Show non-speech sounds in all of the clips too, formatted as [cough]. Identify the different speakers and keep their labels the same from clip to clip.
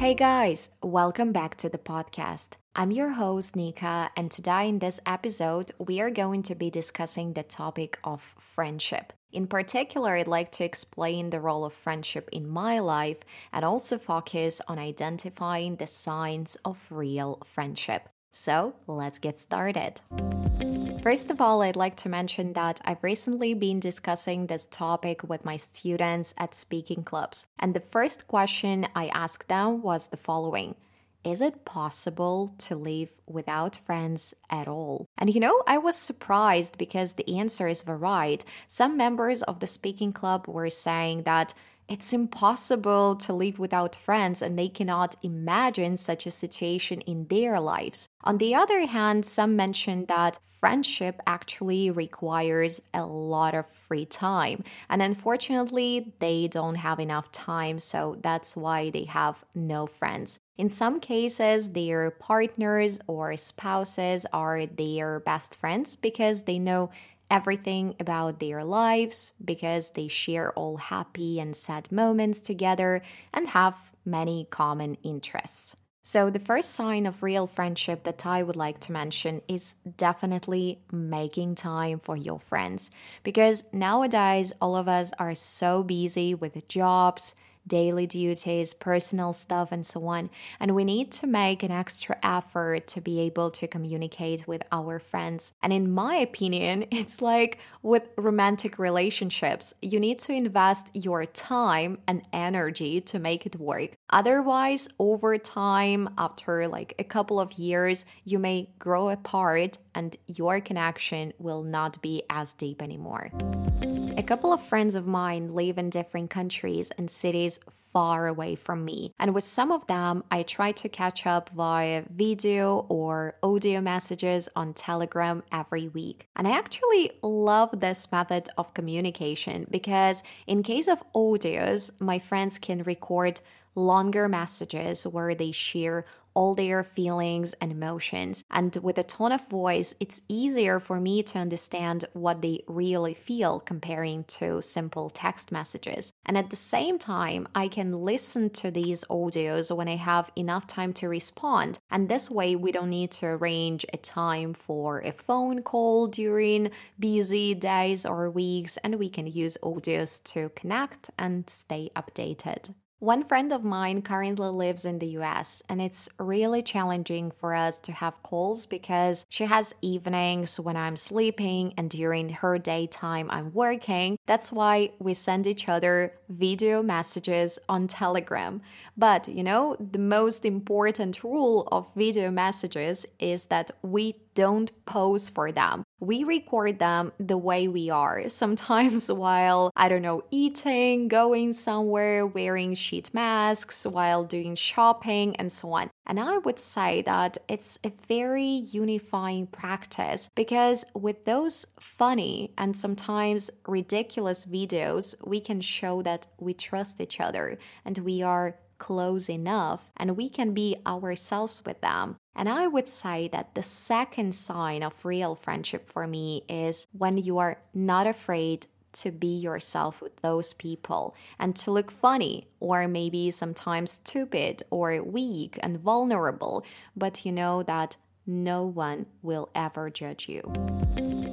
Speaker 1: Hey guys, welcome back to the podcast. I'm your host, Nika, and today in this episode, we are going to be discussing the topic of friendship. In particular, I'd like to explain the role of friendship in my life and also focus on identifying the signs of real friendship. So, let's get started. First of all, I'd like to mention that I've recently been discussing this topic with my students at speaking clubs. And the first question I asked them was the following Is it possible to live without friends at all? And you know, I was surprised because the answer is varied. Some members of the speaking club were saying that it's impossible to live without friends and they cannot imagine such a situation in their lives. On the other hand, some mention that friendship actually requires a lot of free time. And unfortunately, they don't have enough time, so that's why they have no friends. In some cases, their partners or spouses are their best friends because they know everything about their lives because they share all happy and sad moments together and have many common interests. So, the first sign of real friendship that I would like to mention is definitely making time for your friends. Because nowadays, all of us are so busy with jobs, daily duties, personal stuff, and so on. And we need to make an extra effort to be able to communicate with our friends. And in my opinion, [laughs] it's like with romantic relationships, you need to invest your time and energy to make it work. Otherwise, over time, after like a couple of years, you may grow apart and your connection will not be as deep anymore. A couple of friends of mine live in different countries and cities far away from me. And with some of them, I try to catch up via video or audio messages on Telegram every week. And I actually love this method of communication because, in case of audios, my friends can record longer messages where they share all their feelings and emotions. And with a tone of voice, it's easier for me to understand what they really feel comparing to simple text messages. And at the same time, I can listen to these audios when I have enough time to respond. And this way, we don't need to arrange a time for a phone call during busy days or weeks, and we can use audios to connect and stay updated. One friend of mine currently lives in the US, and it's really challenging for us to have calls because she has evenings when I'm sleeping and during her daytime I'm working. That's why we send each other video messages on Telegram. But you know, the most important rule of video messages is that we don't pose for them. We record them the way we are, [laughs] sometimes while, I don't know, eating, going somewhere, wearing sheet masks, while doing shopping, and so on. And I would say that it's a very unifying practice because with those funny and sometimes ridiculous videos, we can show that we trust each other and we are close enough and we can be ourselves with them. And I would say that the second sign of real friendship for me is when you are not afraid to be yourself with those people and to look funny or maybe sometimes stupid or weak and vulnerable, but you know that no one will ever judge you.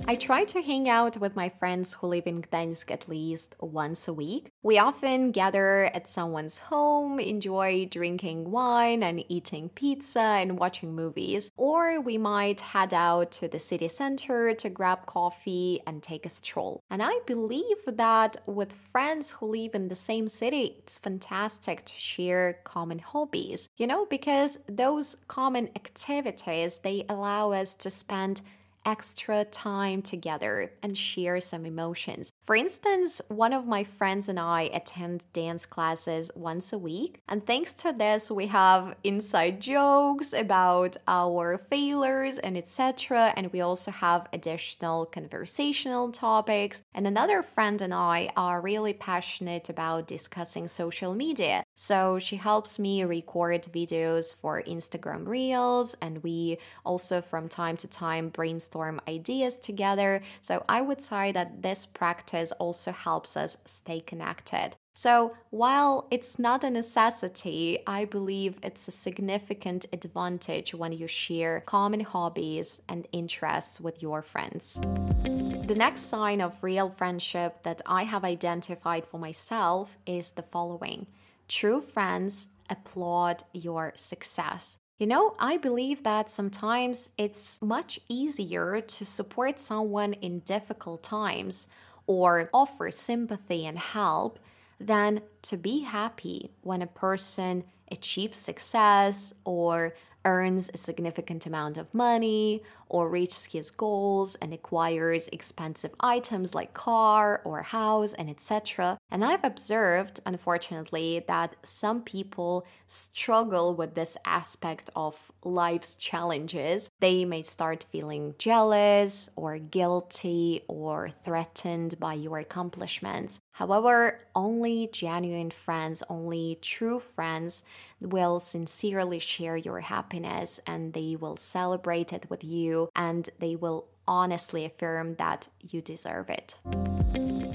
Speaker 1: I try to hang out with my friends who live in Gdańsk at least once a week. We often gather at someone's home, enjoy drinking wine and eating pizza and watching movies, or we might head out to the city center to grab coffee and take a stroll. And I believe that with friends who live in the same city, it's fantastic to share common hobbies, you know, because those common activities they allow us to spend extra time together and share some emotions. For instance, one of my friends and I attend dance classes once a week, and thanks to this, we have inside jokes about our failures and etc. And we also have additional conversational topics. And another friend and I are really passionate about discussing social media. So she helps me record videos for Instagram Reels, and we also from time to time brainstorm ideas together. So I would say that this practice also helps us stay connected. So, while it's not a necessity, I believe it's a significant advantage when you share common hobbies and interests with your friends. The next sign of real friendship that I have identified for myself is the following true friends applaud your success. You know, I believe that sometimes it's much easier to support someone in difficult times or offer sympathy and help than to be happy when a person achieves success or earns a significant amount of money or reaches his goals and acquires expensive items like car or house and etc. And I've observed unfortunately that some people struggle with this aspect of life's challenges. They may start feeling jealous or guilty or threatened by your accomplishments. However, only genuine friends, only true friends will sincerely share your happiness and they will celebrate it with you and they will honestly affirm that you deserve it.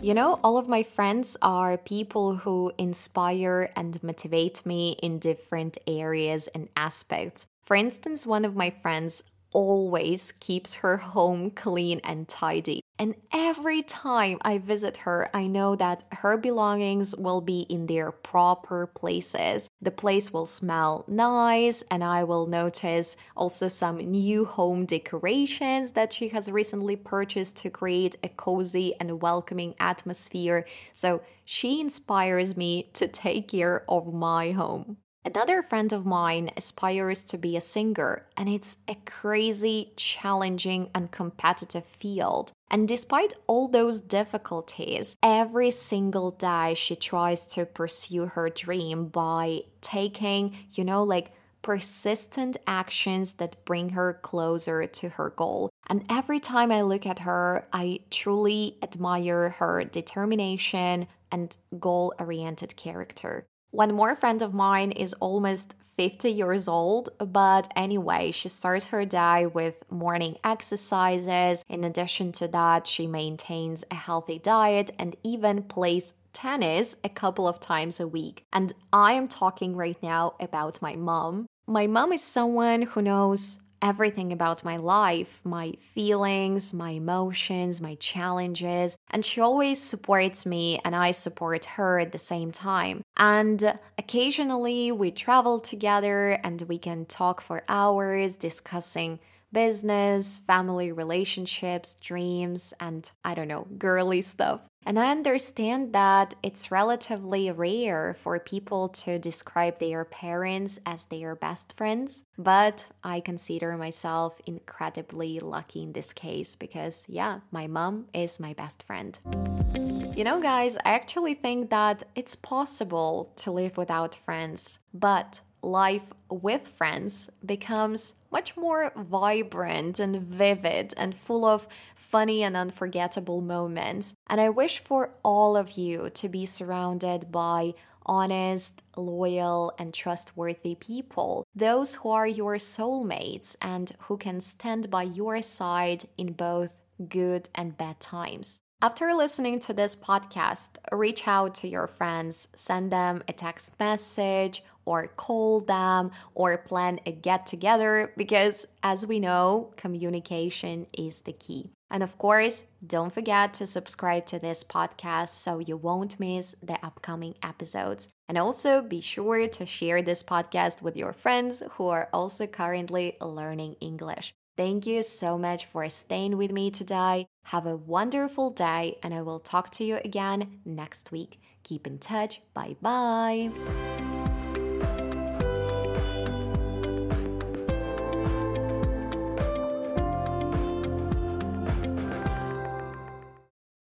Speaker 1: You know, all of my friends are people who inspire and motivate me in different areas and aspects. For instance, one of my friends always keeps her home clean and tidy. And every time I visit her, I know that her belongings will be in their proper places. The place will smell nice, and I will notice also some new home decorations that she has recently purchased to create a cozy and welcoming atmosphere. So she inspires me to take care of my home. Another friend of mine aspires to be a singer, and it's a crazy, challenging, and competitive field. And despite all those difficulties, every single day she tries to pursue her dream by taking, you know, like persistent actions that bring her closer to her goal. And every time I look at her, I truly admire her determination and goal oriented character. One more friend of mine is almost 50 years old, but anyway, she starts her day with morning exercises. In addition to that, she maintains a healthy diet and even plays tennis a couple of times a week. And I am talking right now about my mom. My mom is someone who knows everything about my life, my feelings, my emotions, my challenges. And she always supports me, and I support her at the same time. And occasionally we travel together and we can talk for hours discussing business, family relationships, dreams, and I don't know, girly stuff. And I understand that it's relatively rare for people to describe their parents as their best friends, but I consider myself incredibly lucky in this case because, yeah, my mom is my best friend. You know, guys, I actually think that it's possible to live without friends, but life with friends becomes much more vibrant and vivid and full of funny and unforgettable moments. And I wish for all of you to be surrounded by honest, loyal, and trustworthy people, those who are your soulmates and who can stand by your side in both good and bad times. After listening to this podcast, reach out to your friends, send them a text message or call them or plan a get together because, as we know, communication is the key. And of course, don't forget to subscribe to this podcast so you won't miss the upcoming episodes. And also be sure to share this podcast with your friends who are also currently learning English. Thank you so much for staying with me today. Have a wonderful day, and I will talk to you again next week. Keep in touch. Bye bye.